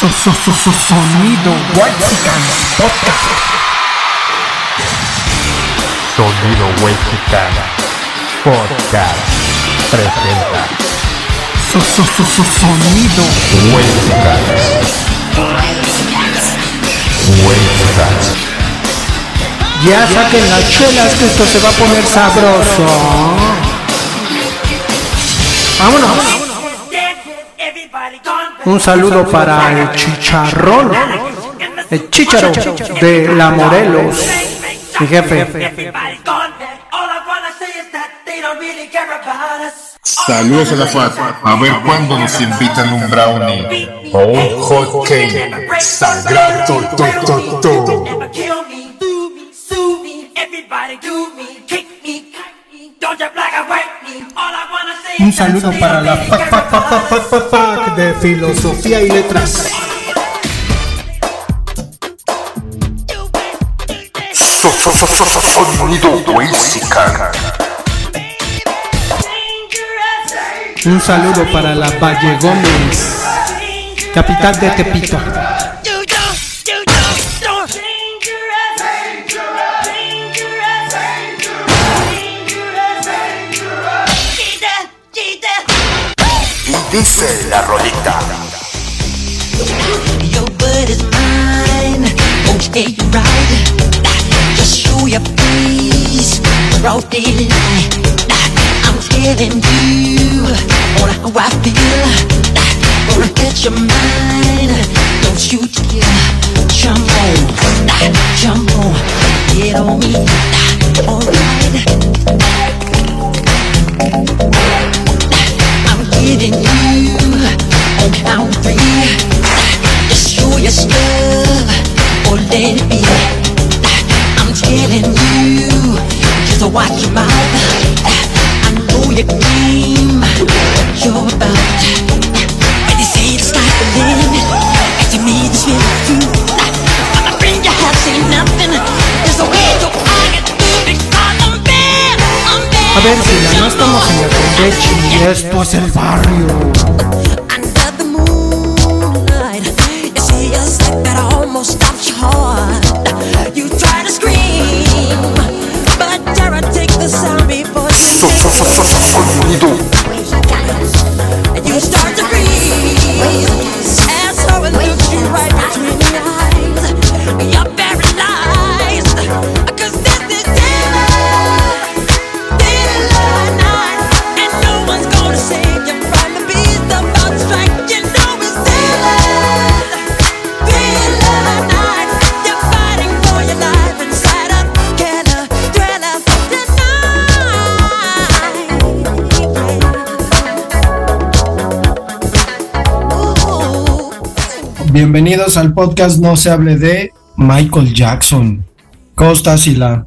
Sonido Waxican Podcast. Sonido Waxican Podcast presenta Sonido Waxican Waxican Ya saquen las chelas que esto se va a poner sabroso. Vámonos. Un saludo para el chicharrón. El chicharo de la Morelos. Mi jefe. Saludos a la FAT. A ver cuándo nos invitan un brownie o un hot cake. Sagrado to, to, to. Un saludo para la fac de filosofía y letras. Sonido. Un saludo para la Valle Gómez, capital de Tepito. Dice la rolita. Your is mine. Right. Just show your face. I'm telling you how I feel. Your mind. Don't you get on me. Alright. Getting you on count three. Just show your stuff or let it be. I'm telling you, just watch your mouth. I know your game, what you're about. When you say the sky's the limit, and to me this feels true. I'm a friend you have seen nothing. A ver, si no estamos en el Campeche es el barrio. Bienvenidos al podcast No se hable de Michael Jackson. ¿Cómo estás, Sila?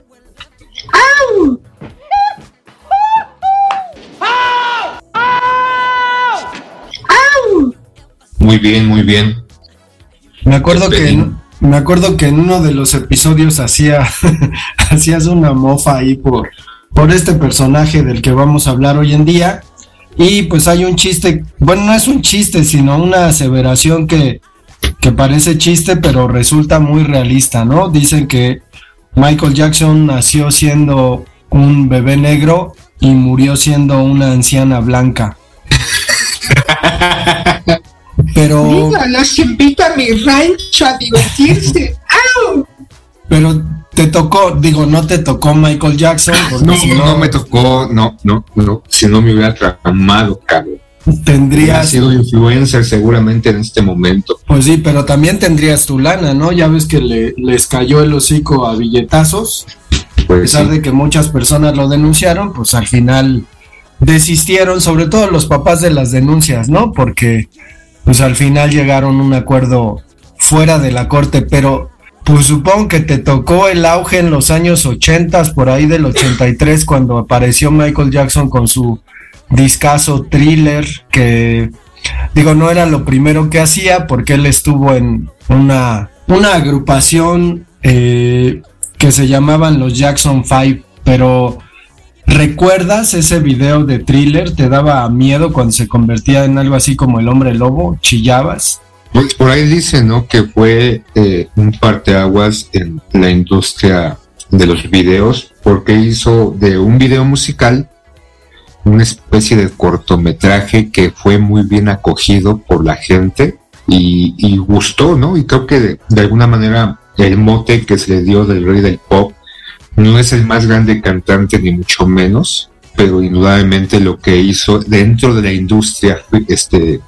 Muy bien, muy bien. Me acuerdo que me acuerdo que en uno de los episodios hacía hacías una mofa ahí por por este personaje del que vamos a hablar hoy en día y pues hay un chiste, bueno, no es un chiste, sino una aseveración que que parece chiste, pero resulta muy realista, ¿no? Dicen que Michael Jackson nació siendo un bebé negro y murió siendo una anciana blanca. Pero Mira, los invito a mi rancho a divertirse. ¡Au! Pero te tocó, digo, no te tocó Michael Jackson, No, si no me tocó, no, no, no. Si no me hubiera traumado, cabrón. Tendrías, sido influencer seguramente en este momento. pues sí, pero también tendrías tu lana, ¿no? Ya ves que le, les cayó el hocico a billetazos, a Pues pesar sí. de que muchas personas lo denunciaron, pues al final desistieron, sobre todo los papás de las denuncias, ¿no? Porque pues al final llegaron a un acuerdo fuera de la corte, pero pues supongo que te tocó el auge en los años 80, por ahí del 83, cuando apareció Michael Jackson con su discazo thriller, que digo, no era lo primero que hacía, porque él estuvo en una, una agrupación eh, que se llamaban los Jackson Five, pero ¿recuerdas ese video de thriller? ¿Te daba miedo cuando se convertía en algo así como el hombre lobo? ¿Chillabas? Pues por ahí dice, ¿no? Que fue eh, un parteaguas en la industria de los videos, porque hizo de un video musical una especie de cortometraje que fue muy bien acogido por la gente y, gustó, ¿no? Y creo que de, alguna manera el mote que se le dio del rey del pop no es el más grande cantante ni mucho menos, pero indudablemente lo que hizo dentro de la industria este,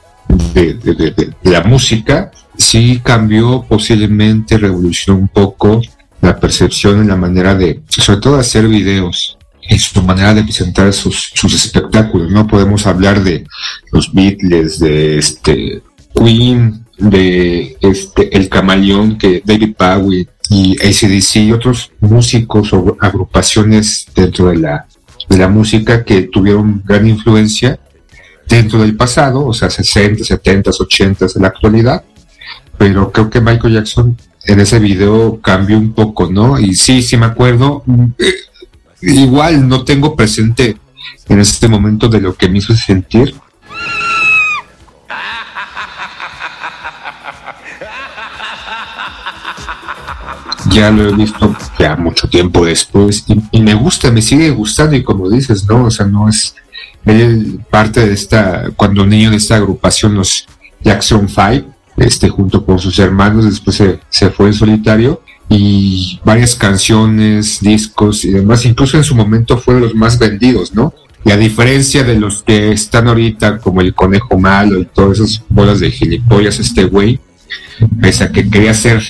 de- de la música sí cambió posiblemente, revolucionó un poco la percepción en la manera de, sobre todo, hacer videos, en su manera de presentar sus, sus espectáculos. No podemos hablar de los Beatles, de este Queen, de este El Camaleón, que David Bowie y ACDC y otros músicos o agrupaciones dentro de la, de la música que tuvieron gran influencia dentro del pasado, o sea, 60, 70, 80 en la actualidad, pero creo que Michael Jackson en ese video cambió un poco, ¿no? Y sí, sí me acuerdo, eh, igual no tengo presente en este momento de lo que me hizo sentir. Ya lo he visto ya mucho tiempo después y, me gusta, me sigue gustando y como dices, ¿no? O sea, no es parte de esta, cuando niño de esta agrupación, los Jackson Five, este, junto con sus hermanos, después se, se fue en solitario y varias canciones, discos y demás, incluso en su momento fue de los más vendidos, ¿no? Y a diferencia de los que están ahorita, como el conejo malo y todas esas bolas de gilipollas, este güey, pese a que quería ser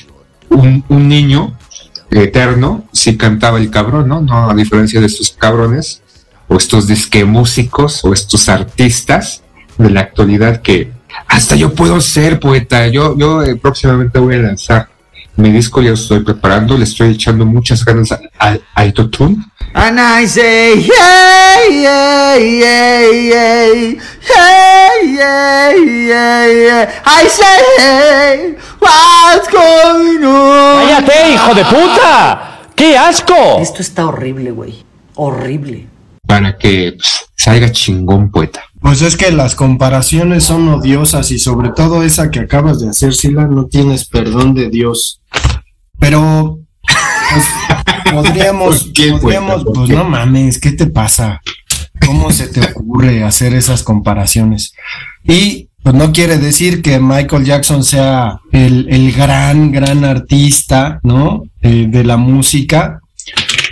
un, un niño eterno, sí cantaba el cabrón, ¿no? No, a diferencia de estos cabrones, o estos disque músicos, o estos artistas de la actualidad que hasta yo puedo ser poeta. Yo, yo eh, próximamente voy a lanzar mi disco ya lo estoy preparando, le estoy echando muchas ganas al, al. And I say, hey, hey, I say, hey, what's going on? ¡Cállate, hijo de puta! ¡Qué asco! Esto está horrible, güey. Horrible. Para que pues, salga chingón, poeta. Pues es que las comparaciones son odiosas y sobre todo esa que acabas de hacer, Sila, no tienes perdón de Dios. Pero pues, podríamos, ¿Por qué, podríamos, pues? No mames, ¿qué te pasa? ¿Cómo se te ocurre hacer esas comparaciones? Y pues no quiere decir que Michael Jackson sea el, el gran, gran artista, ¿no? Eh, de la música,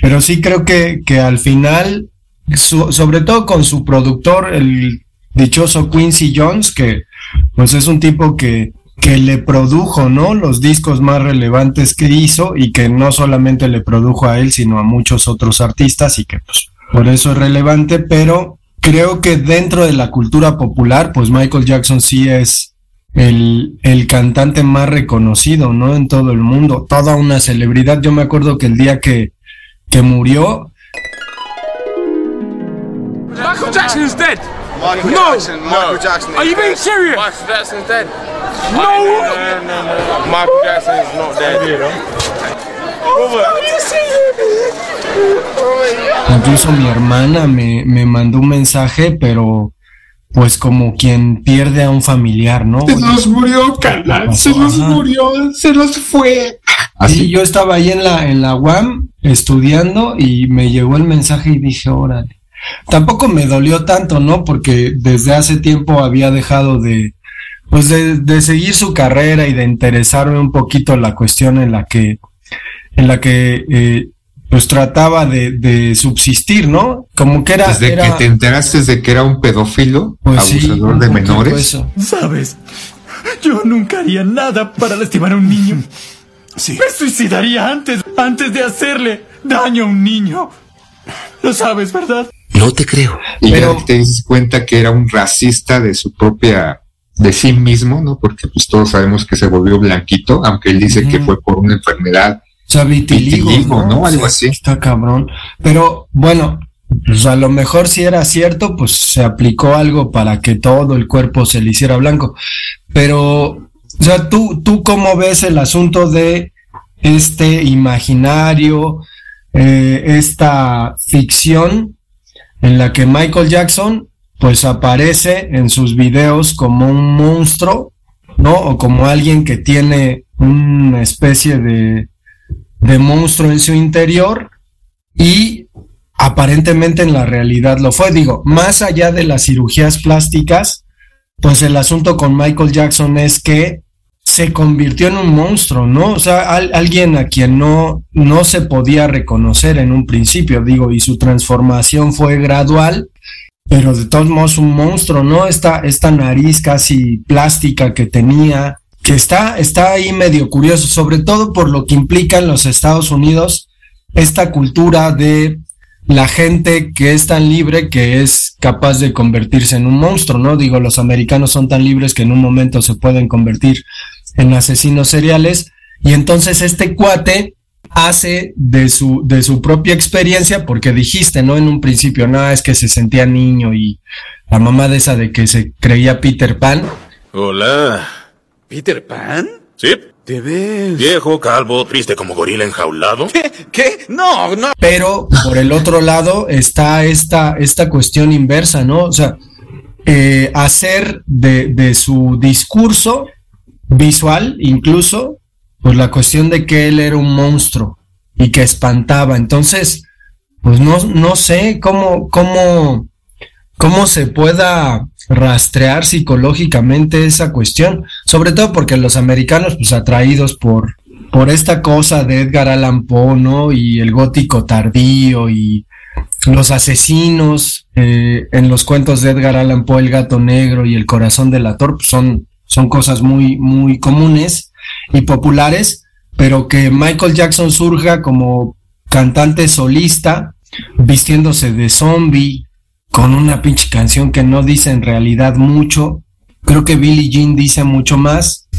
pero sí creo que, que al final, sobre todo con su productor, el dichoso Quincy Jones, que pues es un tipo que, que le produjo, ¿no? Los discos más relevantes que hizo y que no solamente le produjo a él, sino a muchos otros artistas y que pues por eso es relevante, pero creo que dentro de la cultura popular, pues Michael Jackson sí es el, el cantante más reconocido, ¿no? En todo el mundo, toda una celebridad. Yo me acuerdo que el día que, que murió, Michael Jackson is dead. Michael no. Jackson, Michael Jackson. Are you being serious? Michael Jackson's dead. No. No, no, no, no. Michael Jackson is not dead. You know? incluso mi hermana me, me mandó un mensaje, pero pues como quien pierde a un familiar, ¿no? Se nos murió, carnal, se nos Ajá. murió, se nos fue. Sí, yo estaba ahí en la, en la UAM estudiando y me llegó el mensaje y dije, órale. Tampoco me dolió tanto, ¿no? Porque desde hace tiempo había dejado de, pues de, de seguir su carrera y de interesarme un poquito en la cuestión en la que, en la que, eh, pues trataba de, de subsistir, ¿no? Como que era, Desde era- que te enteraste de que era un pedófilo, Pues abusador de menores. eso. ¿Sabes? Yo nunca haría nada para lastimar a un niño. Sí. Me suicidaría antes, antes de hacerle daño a un niño. Lo sabes, ¿verdad? No te creo. Y ya te dices cuenta que era un racista de su propia, de sí mismo, ¿no? Porque pues todos sabemos que se volvió blanquito, aunque él dice que fue por una enfermedad. O sea, vitiligo, Vitiligo, ¿no? O sea, Algo así. Está cabrón. Pero bueno, pues a lo mejor si era cierto, pues se aplicó algo para que todo el cuerpo se le hiciera blanco. Pero, o sea, ¿tú, tú cómo ves el asunto de este imaginario, eh, esta ficción en la que Michael Jackson pues aparece en sus videos como un monstruo, ¿no? O como alguien que tiene una especie de, de monstruo en su interior y aparentemente en la realidad lo fue. Digo, más allá de las cirugías plásticas, pues el asunto con Michael Jackson es que se convirtió en un monstruo, ¿no? O sea, al- alguien a quien no, no se podía reconocer en un principio, digo, y su transformación fue gradual, pero de todos modos un monstruo, ¿no? Esta, esta nariz casi plástica que tenía, que está, está ahí medio curioso, sobre todo por lo que implica en los Estados Unidos esta cultura de la gente que es tan libre que es capaz de convertirse en un monstruo, ¿no? Digo, los americanos son tan libres que en un momento se pueden convertir en asesinos seriales y entonces este cuate hace de su de su propia experiencia porque dijiste, ¿no? En un principio, no, es que se sentía niño y la mamá de esa de que se creía Peter Pan, Hola. ¿Peter Pan? Sí. ¿Te ves? Viejo, calvo, triste como gorila enjaulado. ¿Qué? ¿Qué? No, no. pero por el otro lado está esta, esta cuestión inversa, ¿no? O sea, eh, hacer de, de su discurso visual, incluso, pues la cuestión de que él era un monstruo y que espantaba. Entonces, pues no, no sé cómo, cómo, cómo se pueda rastrear psicológicamente esa cuestión, sobre todo porque los americanos, pues atraídos por, por esta cosa de Edgar Allan Poe, ¿no? Y el gótico tardío y los asesinos eh, en los cuentos de Edgar Allan Poe, el gato negro y el corazón del ator, pues son, son cosas muy, muy comunes y populares, pero que Michael Jackson surja como cantante solista, vistiéndose de zombie, con una pinche canción que no dice en realidad mucho. Creo que Billie Jean dice mucho más.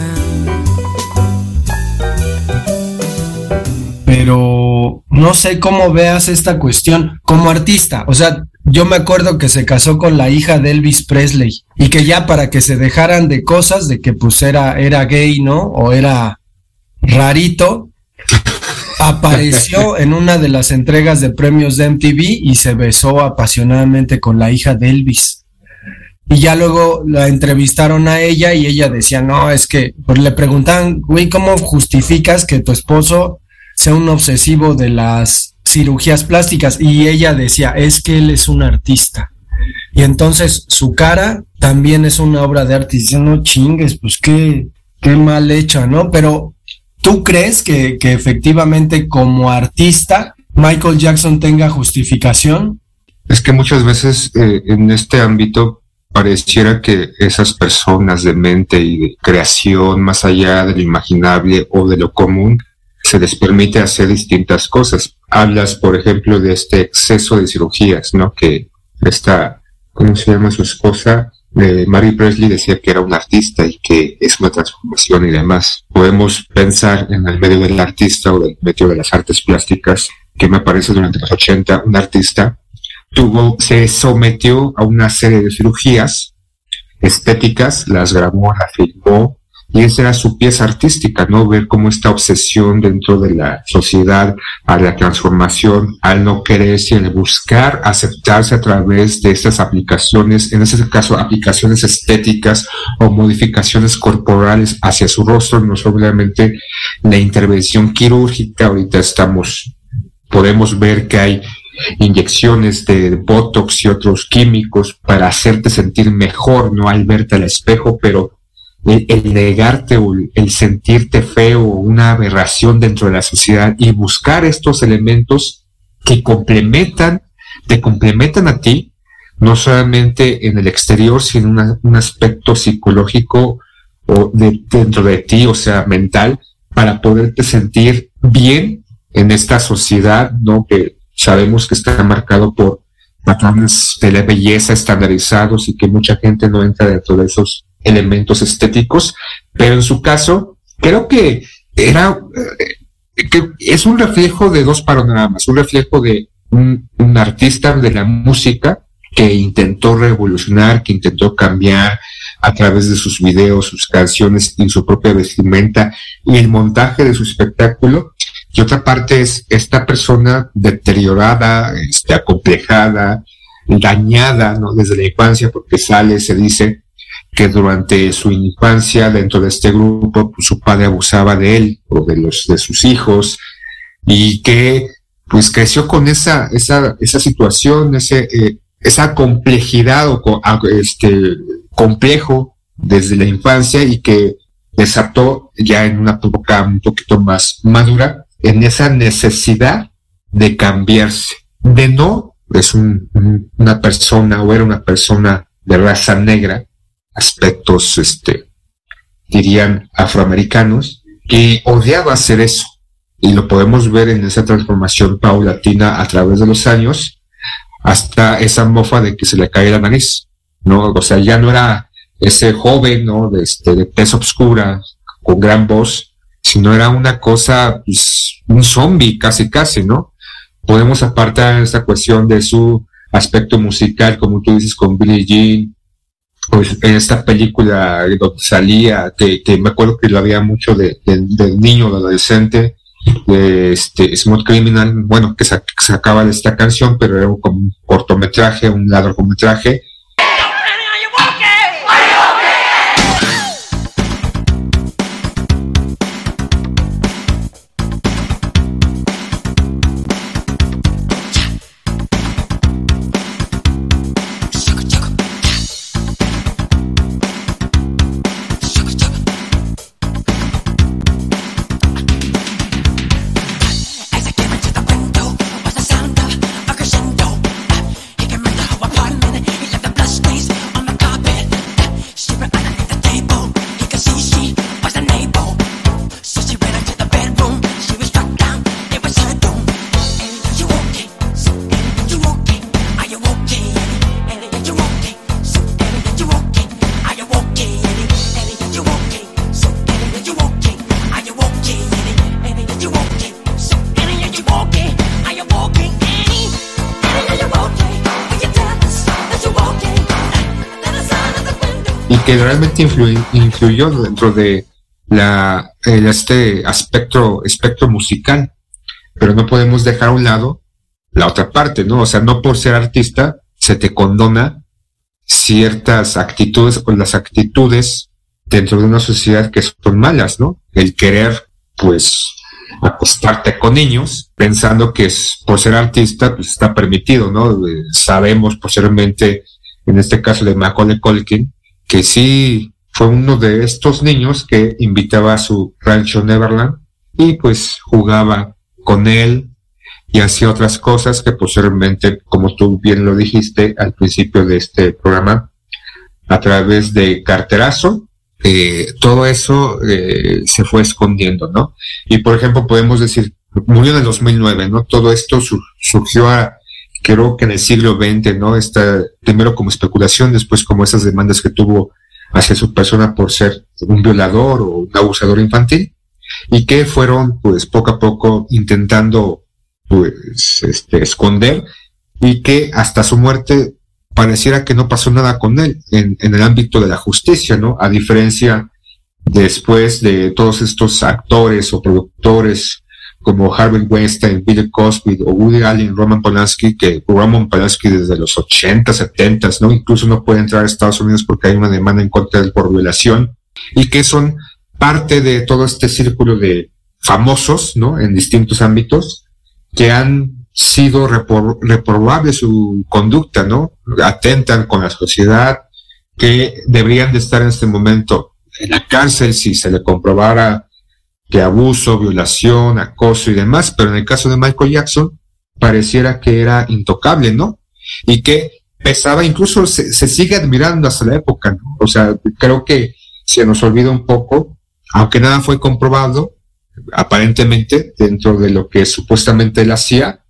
A pero no sé cómo veas esta cuestión como artista. O sea, yo me acuerdo que se casó con la hija de Elvis Presley y que ya para que se dejaran de cosas, de que pues era, era gay, ¿no? O era rarito, apareció en una de las entregas de premios de MTV y se besó apasionadamente con la hija de Elvis. Y ya luego la entrevistaron a ella y ella decía, no, es que, pues le preguntaban, güey, ¿cómo justificas que tu esposo sea un obsesivo de las cirugías plásticas? Y ella decía, es que él es un artista. Y entonces su cara también es una obra de arte. Y dice, no chingues, pues qué, qué mal hecha, ¿no? Pero ¿tú crees que, efectivamente como artista Michael Jackson tenga justificación? Es que muchas veces eh, en este ámbito pareciera que esas personas de mente y de creación más allá del imaginable o de lo común se les permite hacer distintas cosas. Hablas, por ejemplo, de este exceso de cirugías, ¿no? Que esta, ¿cómo se llama su esposa? Eh, Mary Presley decía que era un artista y que es una transformación y demás. Podemos pensar en el medio del artista o del medio de las artes plásticas, que me parece durante los 80 un artista tuvo, se sometió a una serie de cirugías estéticas, las grabó, las filmó, y esa era su pieza artística, ¿no? Ver cómo esta obsesión dentro de la sociedad a la transformación, al no quererse, al buscar aceptarse a través de estas aplicaciones, en ese caso aplicaciones estéticas o modificaciones corporales hacia su rostro, no solamente la intervención quirúrgica, ahorita estamos, podemos ver que hay inyecciones de botox y otros químicos para hacerte sentir mejor, no al verte al espejo, pero el, negarte o el, sentirte feo o una aberración dentro de la sociedad y buscar estos elementos que complementan, te complementan a ti, no solamente en el exterior, sino un aspecto psicológico o de, dentro de ti, o sea, mental, para poderte sentir bien en esta sociedad, ¿no? Que sabemos que está marcado por patrones de la belleza estandarizados y que mucha gente no entra dentro de esos elementos estéticos, pero en su caso, creo que era, eh, que es un reflejo de dos panoramas, un reflejo de un, artista de la música que intentó revolucionar, que intentó cambiar a través de sus videos, sus canciones y su propia vestimenta y el montaje de su espectáculo. Y otra parte es esta persona deteriorada, este, acomplejada, dañada, ¿no? Desde la infancia, porque sale, se dice que durante su infancia dentro de este grupo, pues, su padre abusaba de él o de los, de sus hijos y que pues creció con esa, esa, esa situación, ese, eh, esa complejidad o co- este complejo desde la infancia y que desató ya en una época un poquito más madura en esa necesidad de cambiarse, de no es un- una persona o era una persona de raza negra, aspectos, este, dirían afroamericanos, que odiaba hacer eso. Y lo podemos ver en esa transformación paulatina a través de los años, hasta esa mofa de que se le cae la nariz, ¿no? O sea, ya no era ese joven, ¿no? De, este, de tez obscura, con gran voz, sino era una cosa, pues, un zombie, casi, casi, ¿no? Podemos apartar esta cuestión de su aspecto musical, como tú dices, con Billie Jean, pues en esta película donde salía, que, que me acuerdo que lo había mucho de, de- del niño, del adolescente, de este Smooth Criminal, bueno, que sa- que sacaba esta canción, pero era como un cortometraje, un largometraje, que realmente influ- influyó dentro de la, el- este aspecto, espectro musical. Pero no podemos dejar a un lado la otra parte, ¿no? O sea, no por ser artista se te condona ciertas actitudes o las actitudes dentro de una sociedad que son malas, ¿no? El querer, pues, acostarte con niños pensando que es, por ser artista, pues está permitido, ¿no? Eh, sabemos posteriormente, en este caso de Macaulay Culkin, que sí fue uno de estos niños que invitaba a su rancho Neverland y pues jugaba con él y hacía otras cosas que posteriormente, como tú bien lo dijiste al principio de este programa, a través de carterazo, eh, todo eso eh, se fue escondiendo, ¿no? Y por ejemplo, podemos decir, murió en el 2009, ¿no? Todo esto su- surgió a, creo que en el siglo XX, ¿no? Está primero como especulación, después como esas demandas que tuvo hacia su persona por ser un violador o un abusador infantil y que fueron pues poco a poco intentando pues este esconder y que hasta su muerte pareciera que no pasó nada con él en, en el ámbito de la justicia, ¿no? A diferencia después de todos estos actores o productores como Harvey Weinstein, Bill Cosby o Woody Allen, Roman Polanski, que Roman Polanski desde los 80, 70, ¿no? Incluso no puede entrar a Estados Unidos porque hay una demanda en contra de él por violación y que son parte de todo este círculo de famosos, ¿no? En distintos ámbitos que han sido repor- reprobables su conducta, ¿no? Atentan con la sociedad, que deberían de estar en este momento en la cárcel si se le comprobara que abuso, violación, acoso y demás, pero en el caso de Michael Jackson pareciera que era intocable, ¿no? Y que pesaba, incluso se, se sigue admirando hasta la época, ¿no? O sea, creo que se nos olvida un poco, aunque nada fue comprobado, aparentemente, dentro de lo que supuestamente él hacía,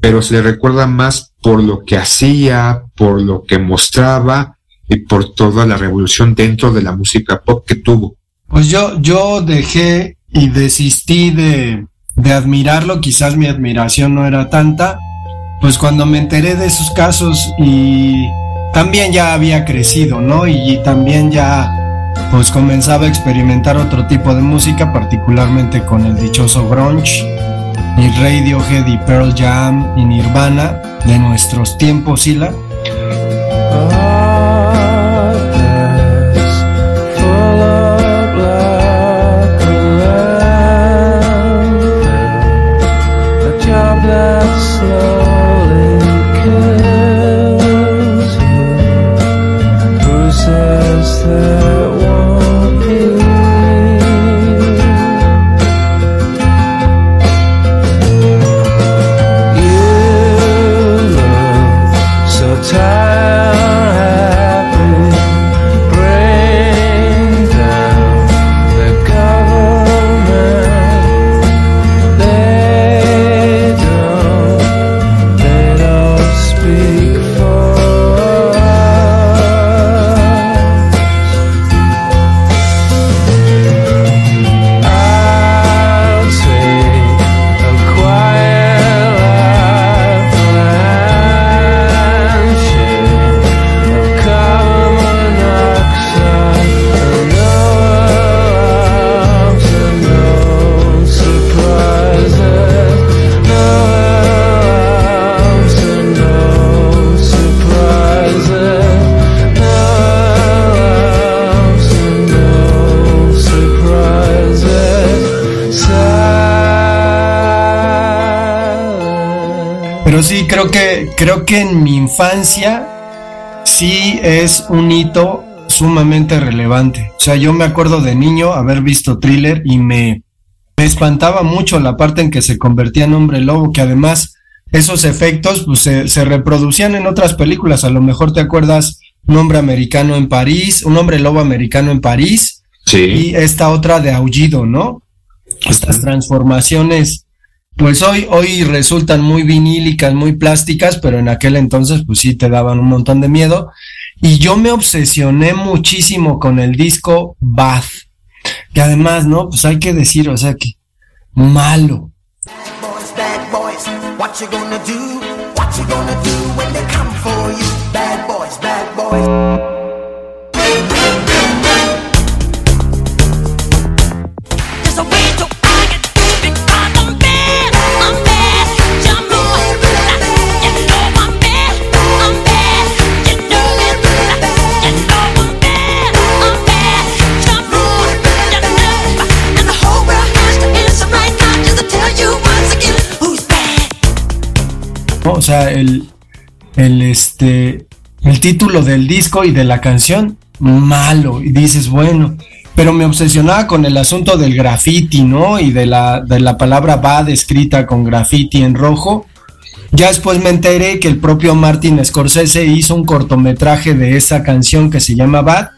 pero se le recuerda más por lo que hacía, por lo que mostraba y por toda la revolución dentro de la música pop que tuvo. Pues yo, yo dejé y desistí de, de admirarlo, quizás mi admiración no era tanta, pues cuando me enteré de sus casos y también ya había crecido, ¿no? Y también ya pues comenzaba a experimentar otro tipo de música, particularmente con el dichoso grunge y Radiohead y Pearl Jam y Nirvana de nuestros tiempos, Sila. Creo que, en mi infancia sí es un hito sumamente relevante. O sea, yo me acuerdo de niño haber visto thriller y me, me espantaba mucho la parte en que se convertía en hombre lobo, que además esos efectos pues, se, se reproducían en otras películas. A lo mejor te acuerdas un hombre americano en París, un hombre lobo americano en París. Y esta otra de aullido, ¿no? Estas transformaciones pues hoy, hoy resultan muy vinílicas, muy plásticas, pero en aquel entonces pues sí te daban un montón de miedo. Y yo me obsesioné muchísimo con el disco Bath, que además, ¿no? Pues hay que decir, o sea que malo. boys, bad boys, what you O sea, el, el, este, el título del disco y de la canción, malo. Y dices, bueno, pero me obsesionaba con el asunto del graffiti, ¿no? Y de la, de la palabra bad escrita con graffiti en rojo. Ya después me enteré que el propio Martin Scorsese hizo un cortometraje de esa canción que se llama Bad.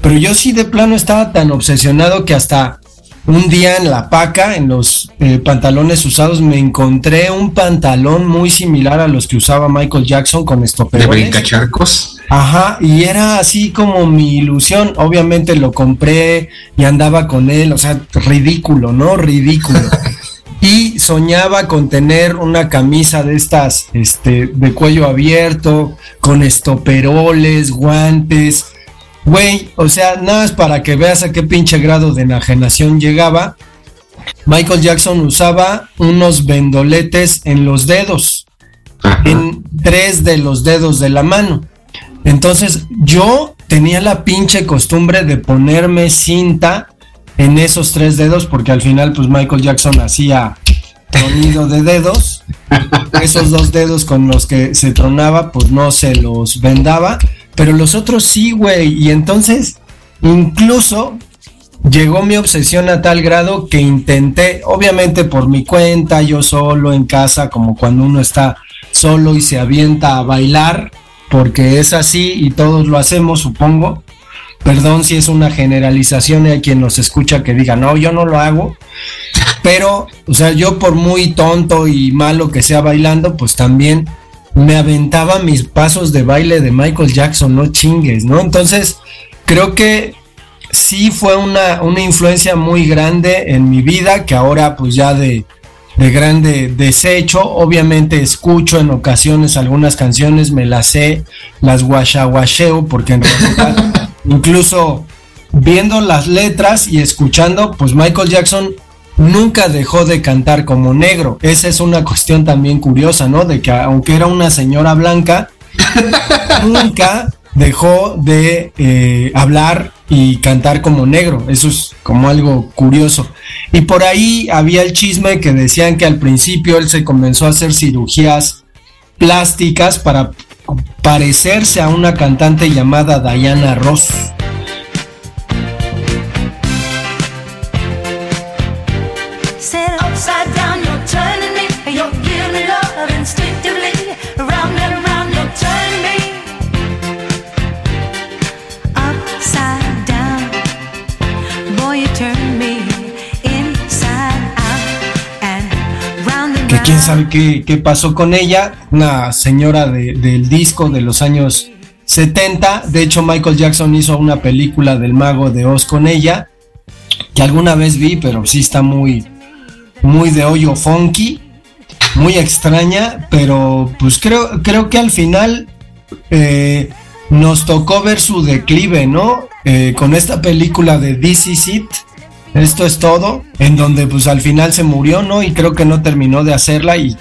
Pero yo sí de plano estaba tan obsesionado que hasta un día en la paca, en los eh, pantalones usados, me encontré un pantalón muy similar a los que usaba Michael Jackson con de estoperoles. brincacharcos. Ajá, y era así como mi ilusión. Obviamente lo compré y andaba con él, o sea, ridículo, ¿no? Ridículo. y soñaba con tener una camisa de estas, este, de cuello abierto, con estoperoles, guantes. Güey, o sea, nada más para que veas a qué pinche grado de enajenación llegaba. Michael Jackson usaba unos vendoletes en los dedos, en tres de los dedos de la mano. Entonces yo tenía la pinche costumbre de ponerme cinta en esos tres dedos porque al final pues Michael Jackson hacía tronido de dedos. Esos dos dedos con los que se tronaba pues no se los vendaba, pero los otros sí, güey. Y entonces incluso llegó mi obsesión a tal grado que intenté, obviamente por mi cuenta, yo solo en casa, como cuando uno está solo y se avienta a bailar, porque es así y todos lo hacemos, supongo. Perdón si es una generalización y hay quien nos escucha que diga, no, yo no lo hago. Pero, o sea, yo por muy tonto y malo que sea bailando, pues también me aventaba mis pasos de baile de Michael Jackson, no chingues, ¿no? Entonces, creo que sí fue una, una influencia muy grande en mi vida, que ahora pues ya de, de grande desecho. Obviamente escucho en ocasiones algunas canciones, me las sé, las guachaguacheo, porque en realidad, incluso viendo las letras y escuchando, pues Michael Jackson nunca dejó de cantar como negro. Esa es una cuestión también curiosa, ¿no? De que aunque era una señora blanca, nunca dejó de eh, hablar y cantar como negro. Eso es como algo curioso. Y por ahí había el chisme que decían que al principio él se comenzó a hacer cirugías plásticas para parecerse a una cantante llamada Diana Ross. Sabe qué, qué pasó con ella, una señora de- del disco de los años 70, de hecho Michael Jackson hizo una película del mago de Oz con ella, que alguna vez vi, pero sí está muy, muy de hoyo funky, muy extraña, pero pues creo, creo que al final eh, nos tocó ver su declive, ¿no? Eh, con esta película de This Is It, esto es todo, en donde pues al final se murió, ¿no? Y creo que no terminó de hacerla y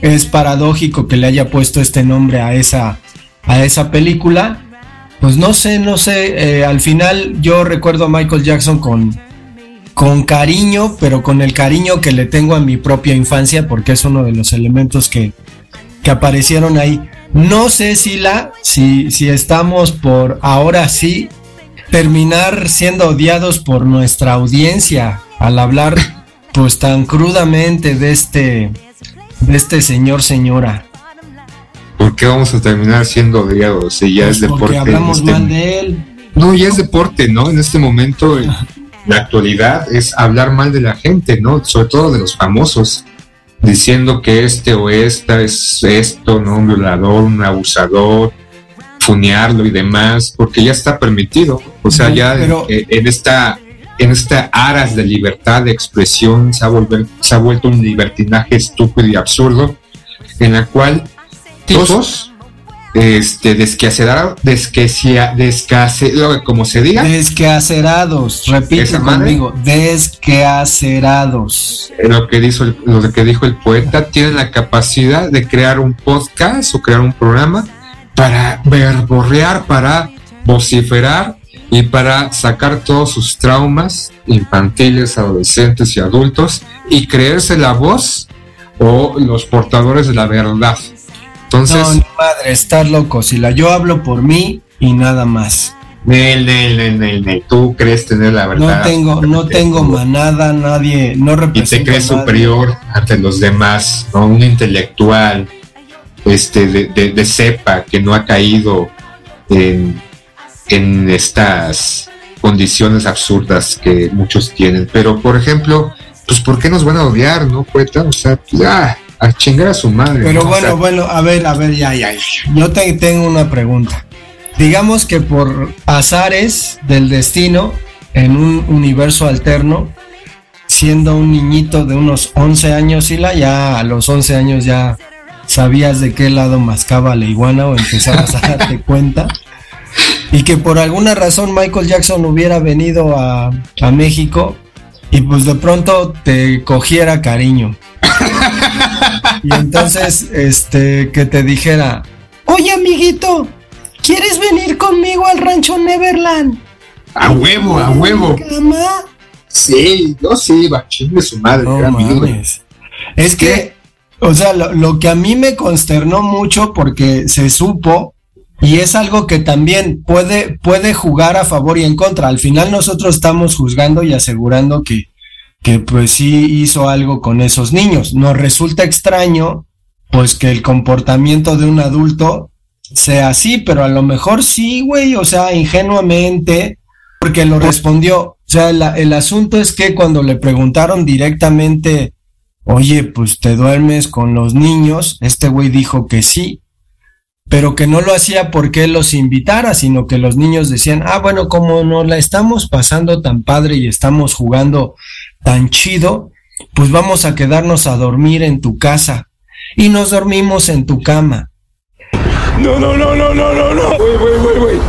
es paradójico que le haya puesto este nombre a esa, a esa película. Pues no sé, no sé, eh, al final yo recuerdo a Michael Jackson con, con cariño, pero con el cariño que le tengo a mi propia infancia, porque es uno de los elementos que, que aparecieron ahí. No sé si la, si, si estamos por ahora sí terminar siendo odiados por nuestra audiencia al hablar pues tan crudamente de este de este señor señora. ¿Por qué vamos a terminar siendo odiados si ya es deporte? Porque en hablamos este- mal de él. No, ya es deporte, ¿no? En este momento, en la actualidad, es hablar mal de la gente, ¿no? Sobre todo de los famosos, diciendo que este o esta es esto, ¿no? Un violador, un abusador, funearlo y demás, porque ya está permitido. O sea, ya Pero- eh, en esta en esta aras de libertad de expresión se ha, volver- se ha vuelto un libertinaje estúpido y absurdo, en la cual tipos este desquacerados, lo- como se diga, Desquacerados, repite ¿Esa madre? conmigo, desquacerados. lo que dijo el, lo que dijo el poeta, tienen la capacidad de crear un podcast o crear un programa para verborrear, para vociferar y para sacar todos sus traumas infantiles, adolescentes y adultos y creerse la voz o los portadores de la verdad. Entonces, no, madre, estás loco. Si la yo hablo por mí y nada más. Nel, nel, nel, tú crees tener la verdad. No tengo, no tengo manada, nadie, no y represento. te crees nadie. superior ante los demás, ¿no? Un intelectual este, de, de- de cepa que no ha caído en, en estas condiciones absurdas que muchos tienen. Pero, por ejemplo, pues, ¿por qué nos van a odiar, no, poeta? O sea, pues, ah, a chingar a su madre. Pero ¿no? O bueno, sea, bueno, a ver, a ver, ya, ya. ya. Yo te tengo una pregunta. Digamos que por azares del destino, en un universo alterno, siendo un niñito de unos 11 años, Sila, ya a los 11 años ya sabías de qué lado mascaba la iguana o empezabas a darte cuenta. Y que por alguna razón Michael Jackson hubiera venido a, a México y pues de pronto te cogiera cariño. Y entonces, este, que te dijera, oye amiguito, ¿quieres venir conmigo al rancho Neverland? a huevo, a huevo. Mamá. Sí, yo sí iba, chingue su madre. No mames. Es que, o sea, lo, lo que a mí me consternó mucho porque se supo y es algo que también puede, puede jugar a favor y en contra. Al final nosotros estamos juzgando y asegurando que, que pues sí hizo algo con esos niños. Nos resulta extraño pues que el comportamiento de un adulto sea así, pero a lo mejor sí, güey, o sea, ingenuamente, porque lo respondió. O sea, el asunto es que cuando le preguntaron directamente, oye, pues te duermes con los niños, este güey dijo que sí, pero que no lo hacía porque él los invitara, sino que los niños decían, ah, bueno, como nos la estamos pasando tan padre y estamos jugando tan chido, pues vamos a quedarnos a dormir en tu casa. Y nos dormimos en tu cama. No, no, no, no, no, no, no. Wait, wait, wait, wait.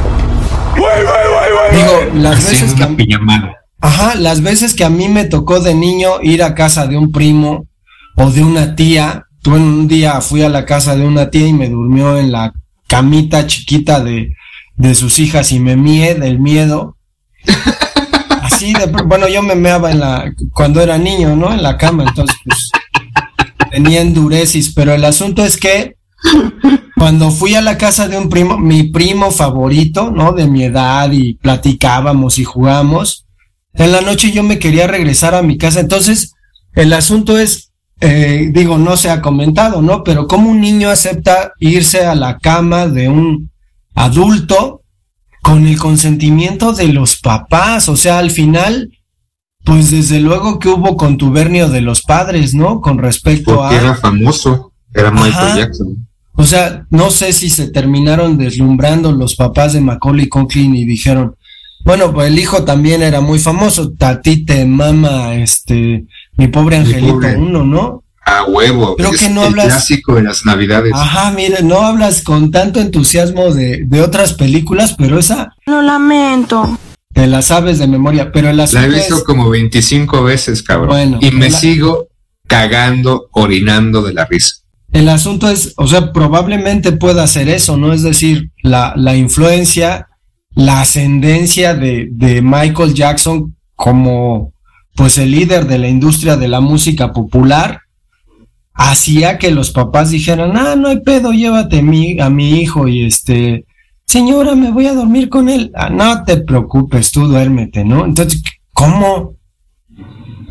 Wait, wait, wait, wait. Digo, las veces que... Ajá, las veces que a mí me tocó de niño ir a casa de un primo o de una tía. Tuve un día fui a la casa de una tía y me durmió en la camita chiquita de, de sus hijas y me mié del miedo. Así de, bueno, yo me meaba en la, cuando era niño, ¿no? En la cama, entonces pues tenía endurecis, pero el asunto es que cuando fui a la casa de un primo, mi primo favorito, ¿no? De mi edad y platicábamos y jugamos, en la noche yo me quería regresar a mi casa, entonces el asunto es, eh, digo, no se ha comentado, ¿no? Pero cómo un niño acepta irse a la cama de un adulto con el consentimiento de los papás, o sea, al final, pues desde luego que hubo contubernio de los padres, ¿no? Con respecto Porque a... era famoso, era Michael Ajá. Jackson. O sea, no sé si se terminaron deslumbrando los papás de Macaulay Culkin y dijeron, bueno, pues el hijo también era muy famoso, Tati te mama, este, mi pobre angelito pobre. uno, ¿no? A huevo. Creo es que no el hablas- clásico de las navidades. Ajá, mire, no hablas con tanto entusiasmo de, de otras películas, pero esa Lo lamento. te la sabes de memoria, pero el La he visto es, como 25 veces, cabrón. Bueno, y me la- sigo cagando, orinando de la risa. el asunto es, o sea, probablemente pueda hacer eso, ¿no? Es decir, la, la influencia, la ascendencia de, de Michael Jackson como, pues, el líder de la industria de la música popular, hacía que los papás dijeran, ah, no hay pedo, llévate mi, a mi hijo y este, señora, me voy a dormir con él. "Ah, no te preocupes, tú duérmete, ¿no? Entonces, ¿cómo?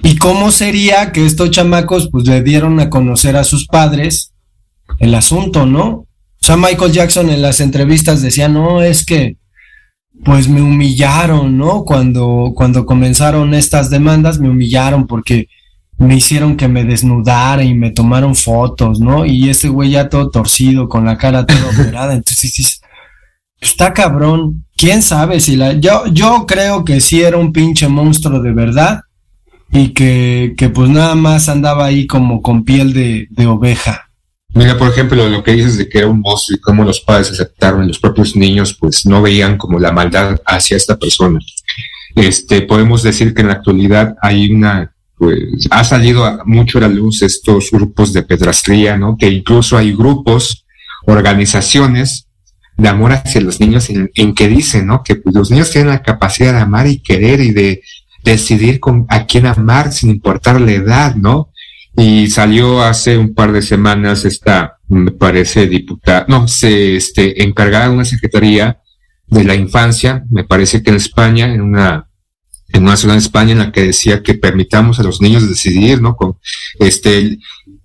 ¿Y cómo sería que estos chamacos pues le dieron a conocer a sus padres el asunto, ¿no? O sea, Michael Jackson en las entrevistas decía, no, es que pues me humillaron, ¿no? Cuando, cuando comenzaron estas demandas, me humillaron porque me hicieron que me desnudara y me tomaron fotos, ¿no? Y ese güey ya todo torcido, con la cara toda operada. Entonces dices, "Pues, está cabrón. ¿Quién sabe si la... Yo, yo creo que sí era un pinche monstruo de verdad y que, que pues nada más andaba ahí como con piel de, de oveja. Mira, por ejemplo, lo que dices de que era un monstruo y cómo los padres aceptaron, los propios niños pues no veían como la maldad hacia esta persona. Este, podemos decir que en la actualidad hay una, pues, ha salido mucho a la luz estos grupos de pedrastría, ¿no? Que incluso hay grupos, organizaciones de amor hacia los niños en, en que dicen, ¿no? Que pues, los niños tienen la capacidad de amar y querer y de decidir con, a quién amar sin importar la edad, ¿no? Y salió hace un par de semanas esta, me parece, diputada, no, se, este, encargada de una secretaría de la infancia, me parece que en España, en una, en una ciudad en España en la que decía que permitamos a los niños decidir, ¿no? Con, este,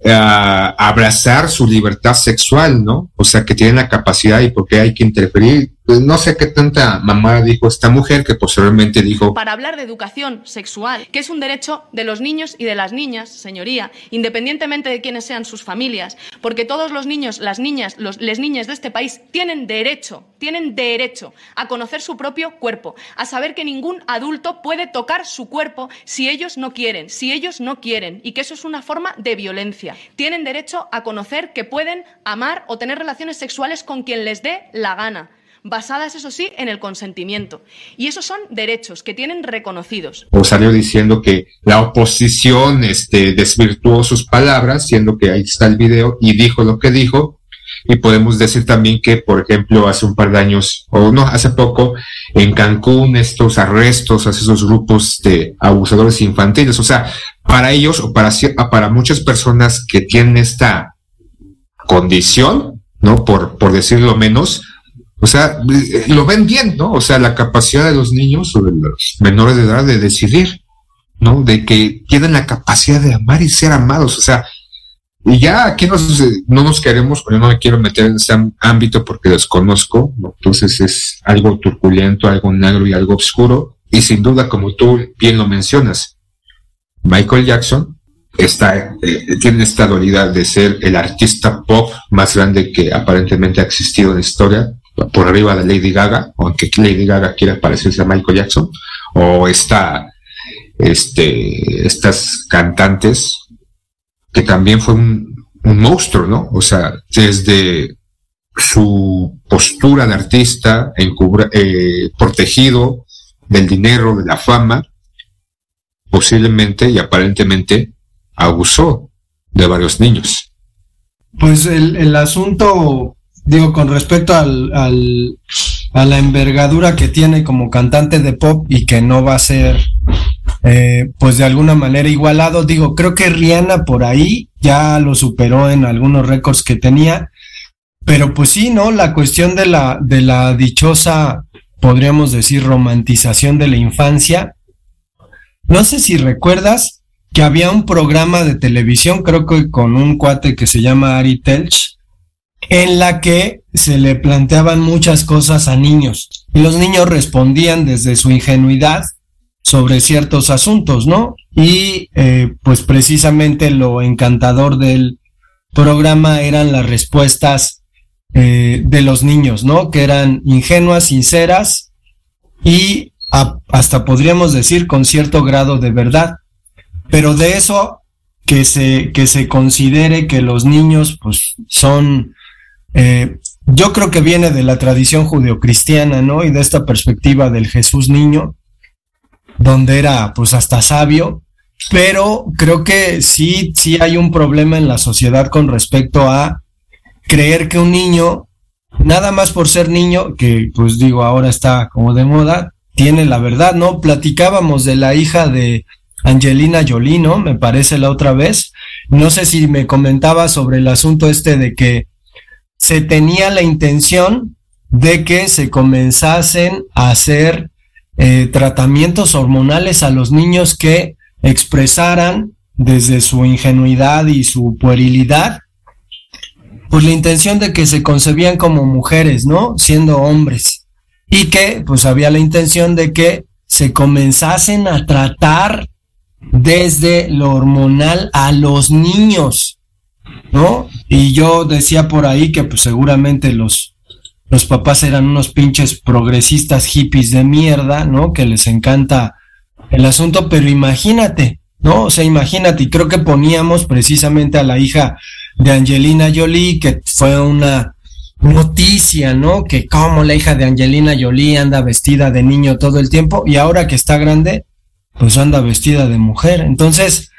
a- abrazar su libertad sexual, ¿no? O sea, que tienen la capacidad y porque hay que interferir. Pues no sé qué tanta mamá dijo esta mujer que posteriormente dijo, Para hablar de educación sexual, que es un derecho de los niños y de las niñas, señoría, independientemente de quiénes sean sus familias, porque todos los niños, las niñas, los, niñas de este país tienen derecho, tienen derecho a conocer su propio cuerpo, a saber que ningún adulto puede tocar su cuerpo si ellos no quieren, si ellos no quieren, y que eso es una forma de violencia. Tienen derecho a conocer que pueden amar o tener relaciones sexuales con quien les dé la gana basadas, eso sí, en el consentimiento. Y esos son derechos que tienen reconocidos. o salió diciendo que la oposición este, desvirtuó sus palabras, siendo que ahí está el video y dijo lo que dijo. Y podemos decir también que, por ejemplo, hace un par de años, o no, hace poco, en Cancún, estos arrestos a esos grupos de abusadores infantiles. O sea, para ellos o para, cier- para muchas personas que tienen esta condición, ¿no? Por, por decirlo menos, o sea, eh, lo ven bien, ¿no? O sea, la capacidad de los niños o de los menores de edad de decidir, ¿no? De que tienen la capacidad de amar y ser amados. O sea, y ya aquí nos, eh, no nos queremos, yo no me quiero meter en ese ámbito porque desconozco, ¿no? Entonces es algo turculento, algo negro y algo oscuro. Y sin duda, como tú bien lo mencionas, Michael Jackson está, eh, tiene esta dualidad de ser el artista pop más grande que aparentemente ha existido en la historia, por arriba de Lady Gaga, aunque Lady Gaga quiera parecerse a Michael Jackson, o está este, estas cantantes, que también fue un, monstruo, ¿no? O sea, desde su postura de artista, encubra- eh, protegido del dinero, de la fama, posiblemente y aparentemente abusó de varios niños. Pues el asunto, digo, con respecto al, a la envergadura que tiene como cantante de pop y que no va a ser, eh, pues de alguna manera igualado, digo, creo que Rihanna por ahí ya lo superó en algunos récords que tenía, pero pues sí, ¿no? La cuestión de la, de la dichosa, podríamos decir, romantización de la infancia. No sé si recuerdas que había un programa de televisión, creo que con un cuate que se llama Ari Telch, en la que se le planteaban muchas cosas a niños y los niños respondían desde su ingenuidad sobre ciertos asuntos, ¿no? Y eh, pues precisamente lo encantador del programa eran las respuestas eh, de los niños, ¿no? Que eran ingenuas, sinceras y hasta podríamos decir con cierto grado de verdad. Pero de eso que se, que se considere que los niños pues son, eh, yo creo que viene de la tradición judeocristiana, ¿no? Y de esta perspectiva del Jesús niño, donde era pues hasta sabio, pero creo que sí, sí hay un problema en la sociedad con respecto a creer que un niño, nada más por ser niño, que pues digo ahora está como de moda, tiene la verdad, ¿no? Platicábamos de la hija de Angelina Jolie, ¿no? Me parece la otra vez. No sé si me comentaba sobre el asunto este de que se tenía la intención de que se comenzasen a hacer eh, tratamientos hormonales a los niños que expresaran desde su ingenuidad y su puerilidad, pues la intención de que se concebían como mujeres, ¿no? Siendo hombres. Y que pues había la intención de que se comenzasen a tratar desde lo hormonal a los niños, ¿no? Y yo decía por ahí que pues seguramente los, los papás eran unos pinches progresistas hippies de mierda, ¿no? Que les encanta el asunto, pero imagínate, ¿no? O sea, imagínate, y creo que poníamos precisamente a la hija de Angelina Jolie, que fue una noticia, ¿no? Que como la hija de Angelina Jolie anda vestida de niño todo el tiempo y ahora que está grande, pues anda vestida de mujer. Entonces,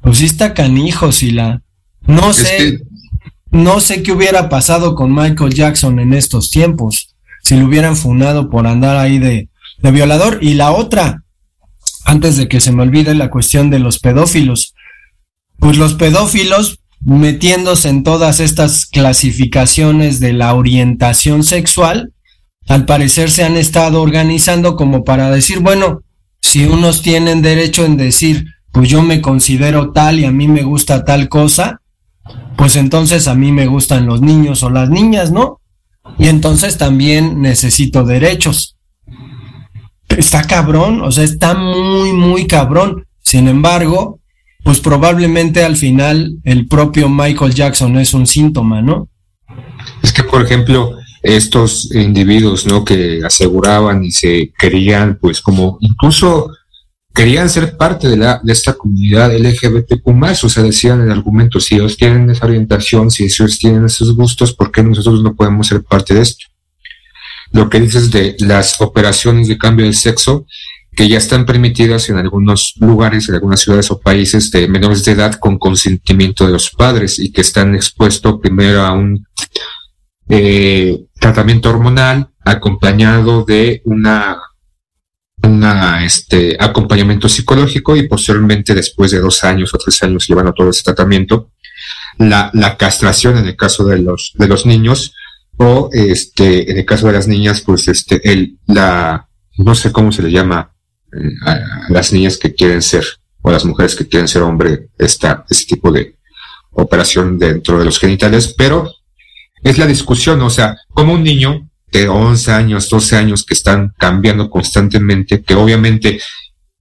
pues sí está canijo, si la... No sé, no sé qué hubiera pasado con Michael Jackson en estos tiempos, si lo hubieran funado por andar ahí de, de violador. Y la otra, antes de que se me olvide la cuestión de los pedófilos, pues los pedófilos metiéndose en todas estas clasificaciones de la orientación sexual, al parecer se han estado organizando como para decir, bueno, si unos tienen derecho en decir, pues yo me considero tal y a mí me gusta tal cosa, pues entonces a mí me gustan los niños o las niñas, ¿no? Y entonces también necesito derechos. Está cabrón, o sea, está muy, muy cabrón. Sin embargo, pues probablemente al final el propio Michael Jackson es un síntoma, ¿no? Es que, por ejemplo, estos individuos, ¿no? Que aseguraban y se querían, pues, como incluso querían ser parte de, la, de esta comunidad LGBTQ+, o sea, decían el argumento, si ellos tienen esa orientación, si ellos tienen esos gustos, ¿por qué nosotros no podemos ser parte de esto? Lo que dices de las operaciones de cambio de sexo, que ya están permitidas en algunos lugares, en algunas ciudades o países de menores de edad con consentimiento de los padres y que están expuestos primero a un eh, tratamiento hormonal acompañado de una, una este, acompañamiento psicológico y posteriormente después de dos años o tres años llevando todo ese tratamiento, la, la castración en el caso de los, de los niños o este, en el caso de las niñas, pues este, el, la, no sé cómo se le llama eh, a, las niñas que quieren ser o a las mujeres que quieren ser hombre, esta, ese tipo de operación dentro de los genitales, pero es la discusión, o sea, como un niño de 11 años, 12 años que están cambiando constantemente, que obviamente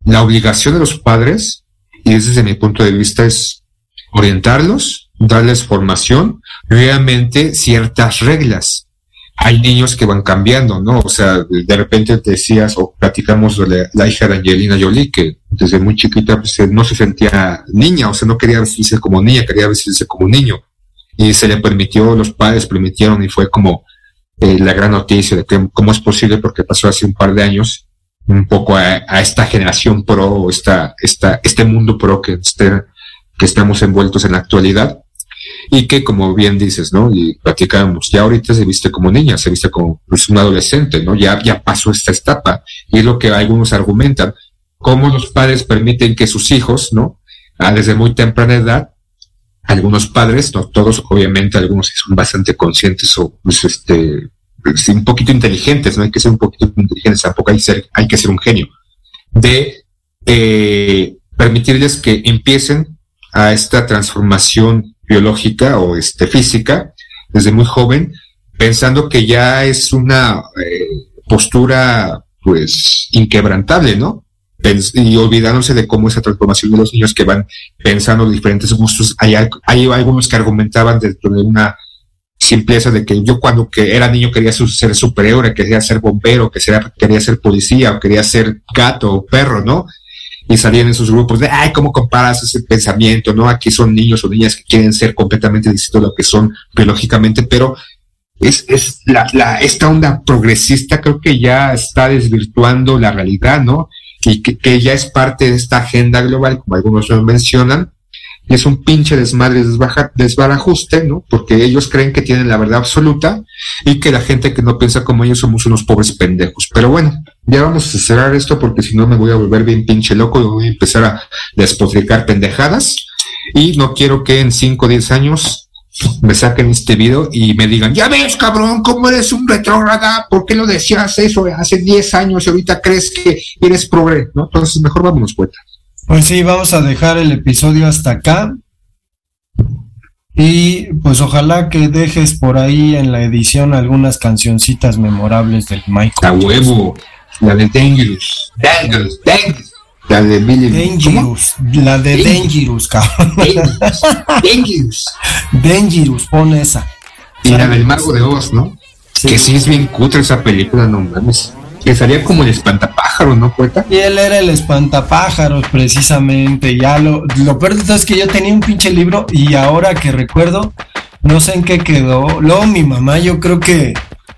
la obligación de los padres, y desde mi punto de vista, es orientarlos, darles formación obviamente ciertas reglas. hay niños que van cambiando, ¿no? O sea, de repente te decías o platicamos de la, la hija de Angelina Jolie, que desde muy chiquita pues, eh, no se sentía niña, o sea, no quería vestirse como niña, quería vestirse como niño. Y se le permitió, los padres permitieron y fue como eh, la gran noticia de que cómo es posible, porque pasó hace un par de años, un poco a, a esta generación pro, esta, esta, este mundo pro que, este- que estamos envueltos en la actualidad y que como bien dices, ¿no? Y platicábamos, ya ahorita se viste como niña, se viste como pues, un adolescente, ¿no? Ya, ya pasó esta etapa y es lo que algunos argumentan, cómo los padres permiten que sus hijos, ¿no? Ah, desde muy temprana edad, algunos padres, no todos, obviamente algunos son bastante conscientes o pues, este, un poquito inteligentes, no hay que ser un poquito inteligentes, tampoco hay, ser, hay que ser un genio, de eh, permitirles que empiecen a esta transformación biológica o este, física desde muy joven, pensando que ya es una eh, postura pues inquebrantable, ¿no? Y olvidándose de cómo esa transformación de los niños que van pensando diferentes gustos, hay, hay algunos que argumentaban dentro de una simpleza de que yo cuando que era niño quería ser superhéroe, quería ser bombero, que quería ser policía o quería ser gato o perro, ¿no? y salían en sus grupos de, ay, ¿cómo comparas ese pensamiento? ¿No? Aquí son niños o niñas que quieren ser completamente distintos a lo que son biológicamente, pero es, es la, la, esta onda progresista creo que ya está desvirtuando la realidad, ¿no? Y que, que ya es parte de esta agenda global, como algunos mencionan, y es un pinche desmadre, desbaja, desbarajuste, ¿no? Porque ellos creen que tienen la verdad absoluta y que la gente que no piensa como ellos somos unos pobres pendejos. Pero bueno, ya vamos a cerrar esto porque si no me voy a volver bien pinche loco y voy a empezar a despotricar pendejadas. Y no quiero que en 5 o 10 años me saquen este video y me digan, ya ves, cabrón, cómo eres un retrógrada, ¿por qué lo decías eso hace 10 años y ahorita crees que eres progre? ¿no? Entonces mejor vámonos, poeta. Pues sí, vamos a dejar el episodio hasta acá. Y pues ojalá que dejes por ahí en la edición algunas cancioncitas memorables del Michael. A huevo. La de Dangerous. Dangerous. Dangerous. La de Billy. Dangerous. La de Dangerous, cabrón. Dangerous. Dangerous, pon esa. Y la del Mago de Oz, ¿no? Que sí es bien cutre esa película, no mames. Que salía como el espantapájaro, ¿no? Y él era el espantapájaros, precisamente. Ya lo, lo peor de todo es que yo tenía un pinche libro y ahora que recuerdo, no sé en qué quedó. Luego mi mamá, yo creo que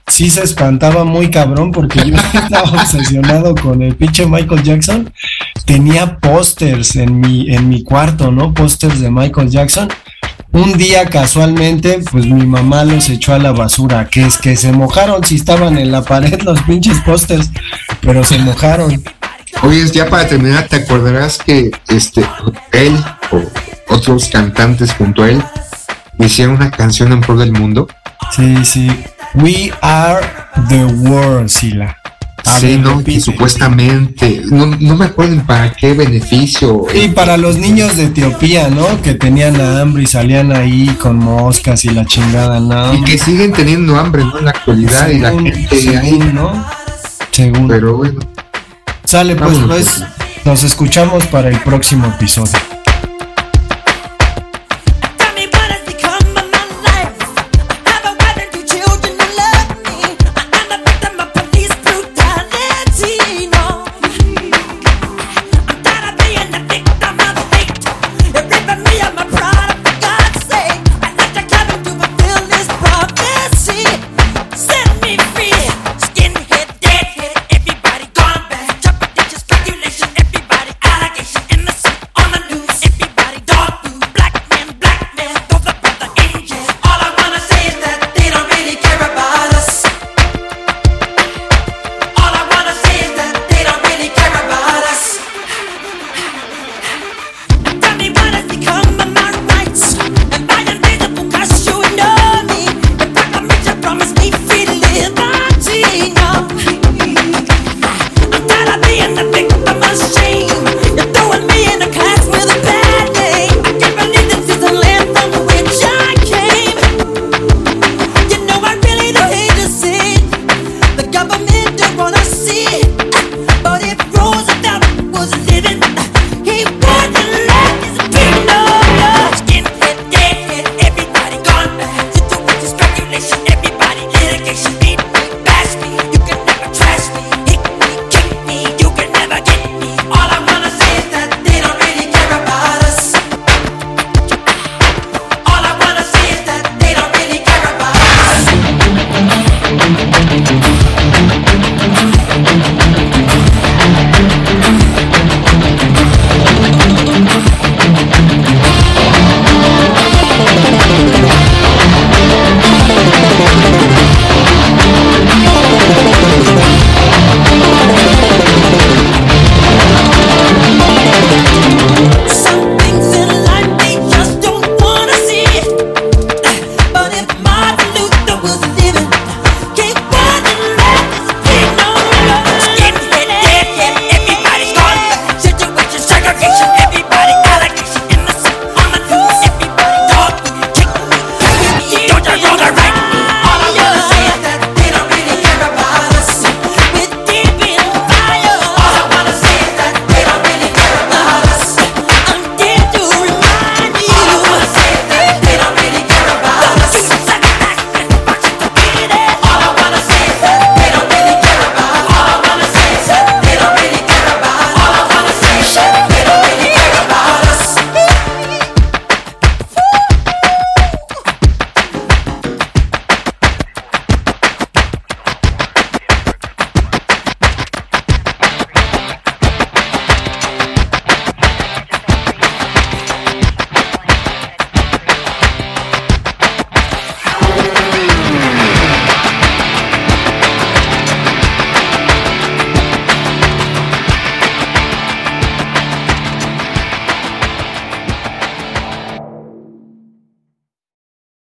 sí se espantaba muy cabrón porque yo estaba obsesionado con el pinche Michael Jackson. Tenía pósters en mi, en mi cuarto, ¿no? Pósters de Michael Jackson. Un día casualmente, pues mi mamá los echó a la basura, que es que se mojaron si estaban en la pared los pinches pósters, pero se mojaron. Oye, ya para terminar, ¿te acordarás que este él o otros cantantes junto a él hicieron una canción en pro del mundo? Sí, sí. We are the world, Sila. Sí, no, que supuestamente, no, no me acuerdo para qué beneficio. Y para los niños de Etiopía, ¿no? Que tenían hambre y salían ahí con moscas y la chingada, ¿no? Y que siguen teniendo hambre, ¿no? En la actualidad y la gente según, ahí, ¿no? Según. Pero bueno. Sale, pues, pues, nos escuchamos para el próximo episodio.